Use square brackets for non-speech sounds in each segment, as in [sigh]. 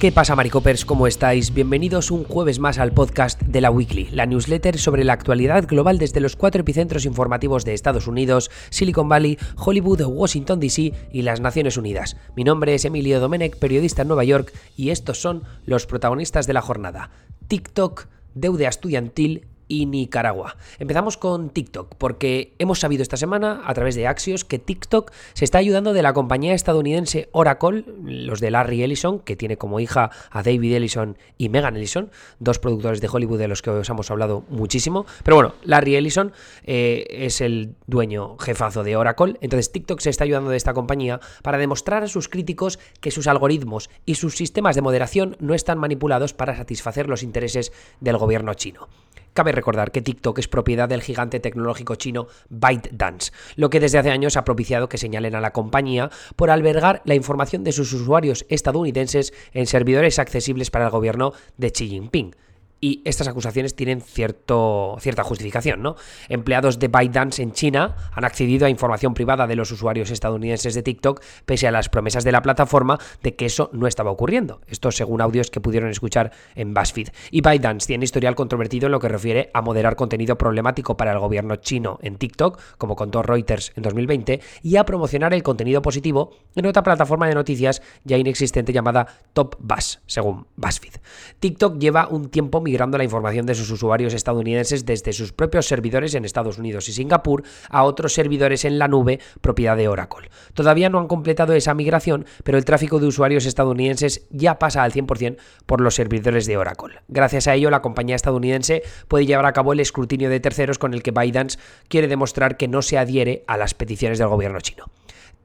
¿Qué pasa, Maricopers? ¿Cómo estáis? Bienvenidos un jueves más al podcast de la Weekly, la newsletter sobre la actualidad global desde los cuatro epicentros informativos de Estados Unidos, Silicon Valley, Hollywood, Washington DC y las Naciones Unidas. Mi nombre es Emilio Domenech, periodista en Nueva York, y estos son los protagonistas de la jornada. TikTok, deuda estudiantil y Nicaragua. Empezamos con TikTok, porque hemos sabido esta semana, a través de Axios, que TikTok se está ayudando de la compañía estadounidense Oracle, los de Larry Ellison, que tiene como hija a David Ellison y Megan Ellison, dos productores de Hollywood de los que os hemos hablado muchísimo. Pero bueno, Larry Ellison eh, es el dueño jefazo de Oracle, entonces TikTok se está ayudando de esta compañía para demostrar a sus críticos que sus algoritmos y sus sistemas de moderación no están manipulados para satisfacer los intereses del gobierno chino. Cabe recordar que TikTok es propiedad del gigante tecnológico chino ByteDance, lo que desde hace años ha propiciado que señalen a la compañía por albergar la información de sus usuarios estadounidenses en servidores accesibles para el gobierno de Xi Jinping y estas acusaciones tienen cierto, cierta justificación, ¿no? Empleados de ByteDance en China han accedido a información privada de los usuarios estadounidenses de TikTok pese a las promesas de la plataforma de que eso no estaba ocurriendo. Esto según audios que pudieron escuchar en BuzzFeed. Y ByteDance tiene historial controvertido en lo que refiere a moderar contenido problemático para el gobierno chino en TikTok, como contó Reuters en 2020, y a promocionar el contenido positivo en otra plataforma de noticias ya inexistente llamada Top Buzz, según BuzzFeed. TikTok lleva un tiempo migrando la información de sus usuarios estadounidenses desde sus propios servidores en Estados Unidos y Singapur a otros servidores en la nube propiedad de Oracle. Todavía no han completado esa migración, pero el tráfico de usuarios estadounidenses ya pasa al 100% por los servidores de Oracle. Gracias a ello, la compañía estadounidense puede llevar a cabo el escrutinio de terceros con el que Biden quiere demostrar que no se adhiere a las peticiones del gobierno chino.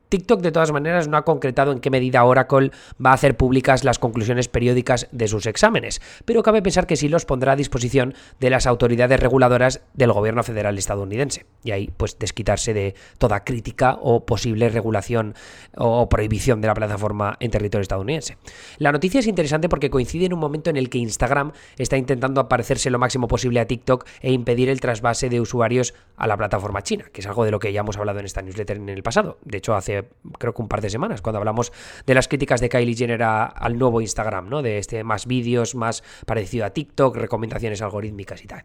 TikTok de todas maneras no ha concretado en qué medida Oracle va a hacer públicas las conclusiones periódicas de sus exámenes, pero cabe pensar que sí los pondrá a disposición de las autoridades reguladoras del gobierno federal estadounidense. Y ahí pues desquitarse de toda crítica o posible regulación o prohibición de la plataforma en territorio estadounidense. La noticia es interesante porque coincide en un momento en el que Instagram está intentando aparecerse lo máximo posible a TikTok e impedir el trasvase de usuarios a la plataforma china, que es algo de lo que ya hemos hablado en esta newsletter en el pasado. De hecho, hace creo que un par de semanas, cuando hablamos de las críticas de Kylie Jenner al nuevo Instagram, ¿no? De este más vídeos, más parecido a TikTok, recomendaciones algorítmicas y tal.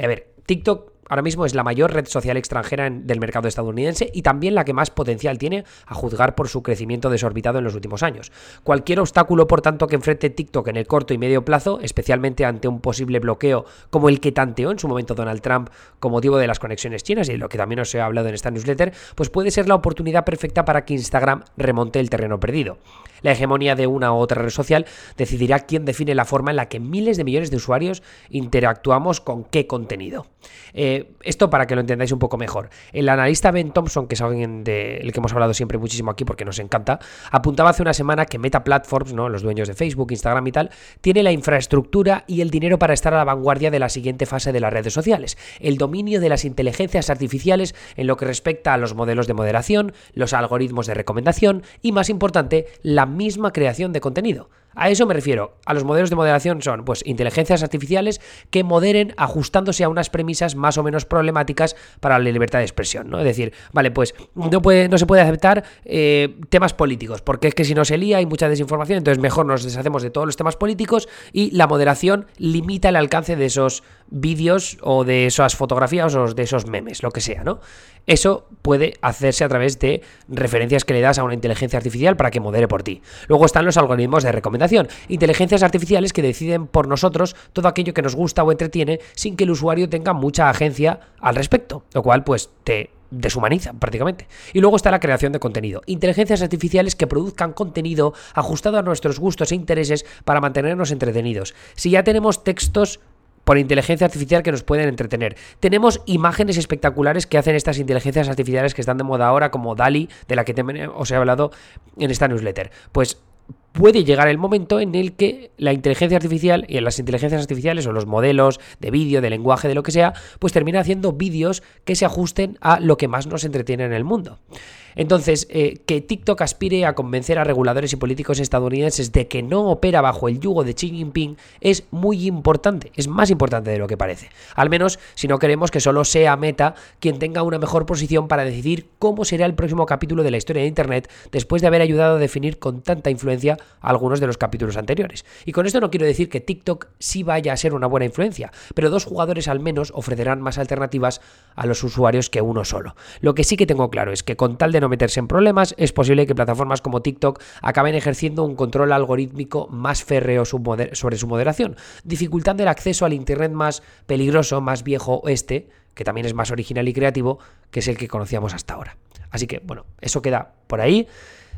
A ver, TikTok ahora mismo es la mayor red social extranjera del mercado estadounidense y también la que más potencial tiene a juzgar por su crecimiento desorbitado en los últimos años. Cualquier obstáculo, por tanto, que enfrente TikTok en el corto y medio plazo, especialmente ante un posible bloqueo como el que tanteó en su momento Donald Trump con motivo de las conexiones chinas y lo que también os he hablado en esta newsletter, pues puede ser la oportunidad perfecta para que Instagram remonte el terreno perdido. La hegemonía de una u otra red social decidirá quién define la forma en la que miles de millones de usuarios interactuamos con qué contenido. Eh, esto para que lo entendáis un poco mejor. El analista Ben Thompson, que es alguien del que hemos hablado siempre muchísimo aquí porque nos encanta, apuntaba hace una semana que Meta Platforms, ¿no? los dueños de Facebook, Instagram y tal, tiene la infraestructura y el dinero para estar a la vanguardia de la siguiente fase de las redes sociales, el dominio de las inteligencias artificiales en lo que respecta a los modelos de moderación, los algoritmos de recomendación y, más importante, la misma creación de contenido. A eso me refiero. A los modelos de moderación son pues inteligencias artificiales que moderen ajustándose a unas premisas más o menos problemáticas para la libertad de expresión, ¿no? Es decir, vale, pues no, puede, no se puede aceptar eh, temas políticos, porque es que si no se lía hay mucha desinformación, entonces mejor nos deshacemos de todos los temas políticos y la moderación limita el alcance de esos vídeos o de esas fotografías o de esos memes, lo que sea, ¿no? Eso puede hacerse a través de referencias que le das a una inteligencia artificial para que modere por ti. Luego están los algoritmos de recomendación, inteligencias artificiales que deciden por nosotros todo aquello que nos gusta o entretiene sin que el usuario tenga mucha agencia al respecto, lo cual pues te deshumaniza prácticamente. Y luego está la creación de contenido. Inteligencias artificiales que produzcan contenido ajustado a nuestros gustos e intereses para mantenernos entretenidos. Si ya tenemos textos por inteligencia artificial que nos pueden entretener. Tenemos imágenes espectaculares que hacen estas inteligencias artificiales que están de moda ahora, como DALI, de la que os he hablado en esta newsletter. Pues puede llegar el momento en el que la inteligencia artificial y las inteligencias artificiales o los modelos de vídeo, de lenguaje, de lo que sea, pues termina haciendo vídeos que se ajusten a lo que más nos entretiene en el mundo. Entonces, eh, que TikTok aspire a convencer a reguladores y políticos estadounidenses de que no opera bajo el yugo de Xi Jinping es muy importante, es más importante de lo que parece. Al menos si no queremos que solo sea Meta quien tenga una mejor posición para decidir cómo será el próximo capítulo de la historia de Internet después de haber ayudado a definir con tanta influencia algunos de los capítulos anteriores. Y con esto no quiero decir que TikTok sí vaya a ser una buena influencia, pero dos jugadores al menos ofrecerán más alternativas a los usuarios que uno solo. Lo que sí que tengo claro es que con tal de no meterse en problemas, es posible que plataformas como TikTok acaben ejerciendo un control algorítmico más férreo sobre su moderación, dificultando el acceso al Internet más peligroso, más viejo este, que también es más original y creativo, que es el que conocíamos hasta ahora. Así que, bueno, eso queda por ahí.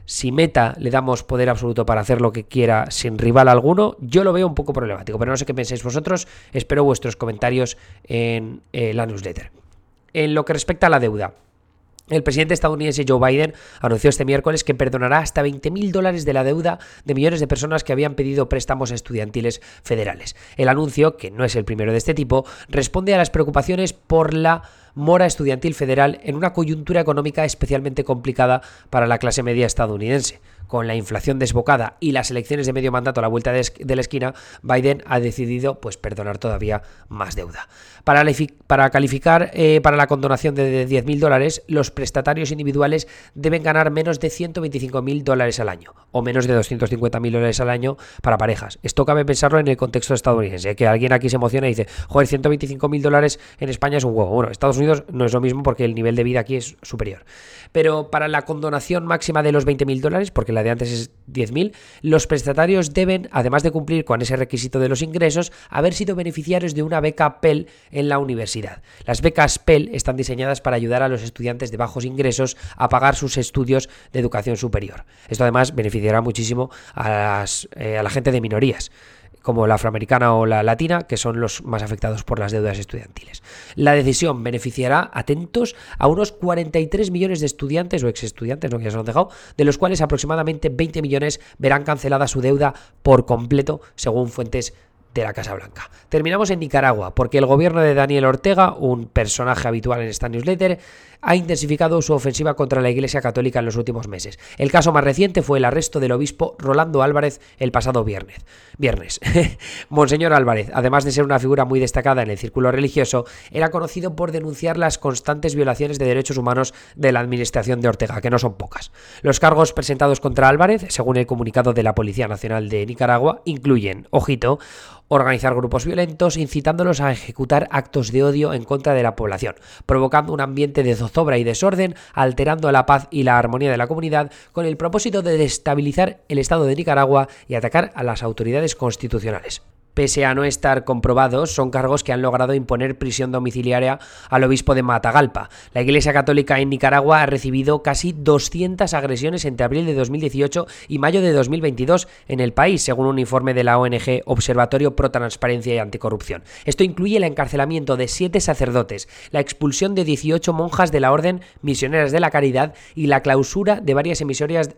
Si Meta le damos poder absoluto para hacer lo que quiera sin rival alguno, yo lo veo un poco problemático, pero no sé qué pensáis vosotros. Espero vuestros comentarios en eh, la newsletter. En lo que respecta a la deuda, el presidente estadounidense Joe Biden anunció este miércoles que perdonará hasta 20.000 dólares de la deuda de millones de personas que habían pedido préstamos estudiantiles federales. El anuncio, que no es el primero de este tipo, responde a las preocupaciones por la mora estudiantil federal en una coyuntura económica especialmente complicada para la clase media estadounidense con la inflación desbocada y las elecciones de medio mandato a la vuelta de, la esquina, Biden ha decidido pues, perdonar todavía más deuda. Para, para calificar eh, para la condonación de 10.000 dólares, los prestatarios individuales deben ganar menos de 125.000 dólares al año, o menos de 250.000 dólares al año para parejas. Esto cabe pensarlo en el contexto estadounidense, que alguien aquí se emociona y dice, joder, 125.000 dólares en España es un huevo. Bueno, Estados Unidos no es lo mismo porque el nivel de vida aquí es superior. Pero para la condonación máxima de los 20.000 dólares, porque la de antes es 10.000, los prestatarios deben, además de cumplir con ese requisito de los ingresos, haber sido beneficiarios de una beca Pell en la universidad. Las becas Pell están diseñadas para ayudar a los estudiantes de bajos ingresos a pagar sus estudios de educación superior. Esto además beneficiará muchísimo a, eh, a la gente de minorías como la afroamericana o la latina, que son los más afectados por las deudas estudiantiles. La decisión beneficiará, atentos, a unos 43 millones de estudiantes o ex estudiantes, no que se dejado, de los cuales aproximadamente 20 millones verán cancelada su deuda por completo, según fuentes de la Casa Blanca. Terminamos en Nicaragua, porque el gobierno de Daniel Ortega, un personaje habitual en esta newsletter, ha intensificado su ofensiva contra la Iglesia Católica en los últimos meses. El caso más reciente fue el arresto del obispo Rolando Álvarez el pasado viernes. Viernes. [laughs] Monseñor Álvarez, además de ser una figura muy destacada en el círculo religioso, era conocido por denunciar las constantes violaciones de derechos humanos de la administración de Ortega, que no son pocas. Los cargos presentados contra Álvarez, según el comunicado de la Policía Nacional de Nicaragua, incluyen, ojito, organizar grupos violentos, incitándolos a ejecutar actos de odio en contra de la población, provocando un ambiente de zozobra y desorden, alterando la paz y la armonía de la comunidad, con el propósito de destabilizar el Estado de Nicaragua y atacar a las autoridades constitucionales. Pese a no estar comprobados, son cargos que han logrado imponer prisión domiciliaria al obispo de Matagalpa. La Iglesia Católica en Nicaragua ha recibido casi 200 agresiones entre abril de 2018 y mayo de 2022 en el país, según un informe de la ONG Observatorio Pro Transparencia y Anticorrupción. Esto incluye el encarcelamiento de siete sacerdotes, la expulsión de 18 monjas de la Orden Misioneras de la Caridad y la clausura de varias emisoras,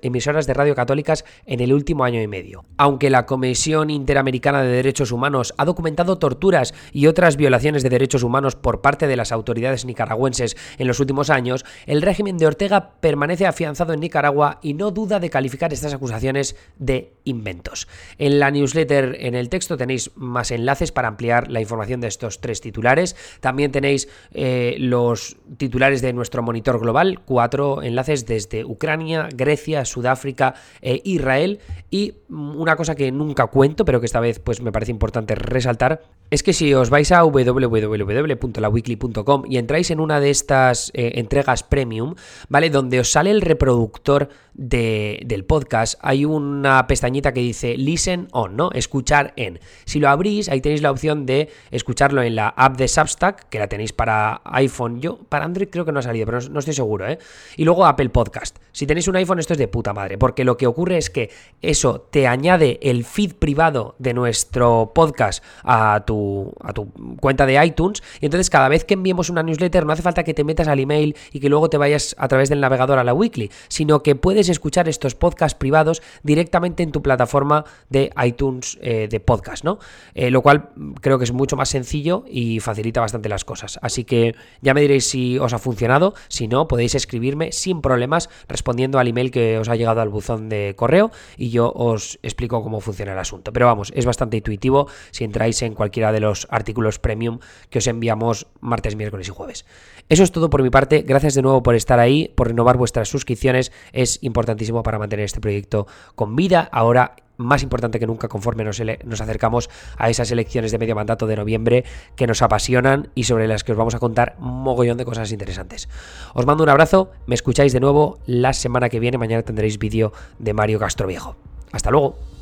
de radio católicas en el último año y medio. Aunque la Comisión Interamericana de Derechos Humanos ha documentado torturas y otras violaciones de derechos humanos por parte de las autoridades nicaragüenses en los últimos años, el régimen de Ortega permanece afianzado en Nicaragua y no duda de calificar estas acusaciones de inventos. En la newsletter, en el texto, tenéis más enlaces para ampliar la información de estos tres titulares. También tenéis eh, los titulares de nuestro monitor global, cuatro enlaces desde Ucrania, Grecia, Sudáfrica e Israel. Y una cosa que nunca cuento, pero que esta vez pues me parece importante resaltar es que si os vais a www.laweekly.com y entráis en una de estas eh, entregas premium, ¿vale? Donde os sale el reproductor del podcast, hay una pestañita que dice Listen on, ¿no? Escuchar en. Si lo abrís, ahí tenéis la opción de escucharlo en la app de Substack, que la tenéis para iPhone. Yo, para Android creo que no ha salido, pero no, estoy seguro, ¿eh? Y luego Apple Podcast. Si tenéis un iPhone, esto es de puta madre, porque lo que ocurre es que eso te añade el feed privado de nuestro podcast a tu, a tu cuenta de iTunes. Y entonces, cada vez que enviemos una newsletter, no hace falta que te metas al email y que luego te vayas a través del navegador a la weekly, sino que puedes escuchar estos podcasts privados directamente en tu plataforma de iTunes eh, de podcast, ¿no? Eh, lo cual creo que es mucho más sencillo y facilita bastante las cosas. Así que ya me diréis si os ha funcionado, si no, podéis escribirme sin problemas respondiendo al email que os ha llegado al buzón de correo y yo os explico cómo funciona el asunto. Pero vamos, es bastante intuitivo si entráis en cualquiera de los artículos premium que os enviamos martes, miércoles y jueves. Eso es todo por mi parte. Gracias de nuevo por estar ahí, por renovar vuestras suscripciones. Es importantísimo para mantener este proyecto con vida. Ahora más importante que nunca conforme nos, nos, acercamos a esas elecciones de medio mandato de noviembre que nos apasionan y sobre las que os vamos a contar un mogollón de cosas interesantes. Os mando un abrazo, me escucháis de nuevo la semana que viene, mañana tendréis vídeo de Mario Castro Viejo. Hasta luego.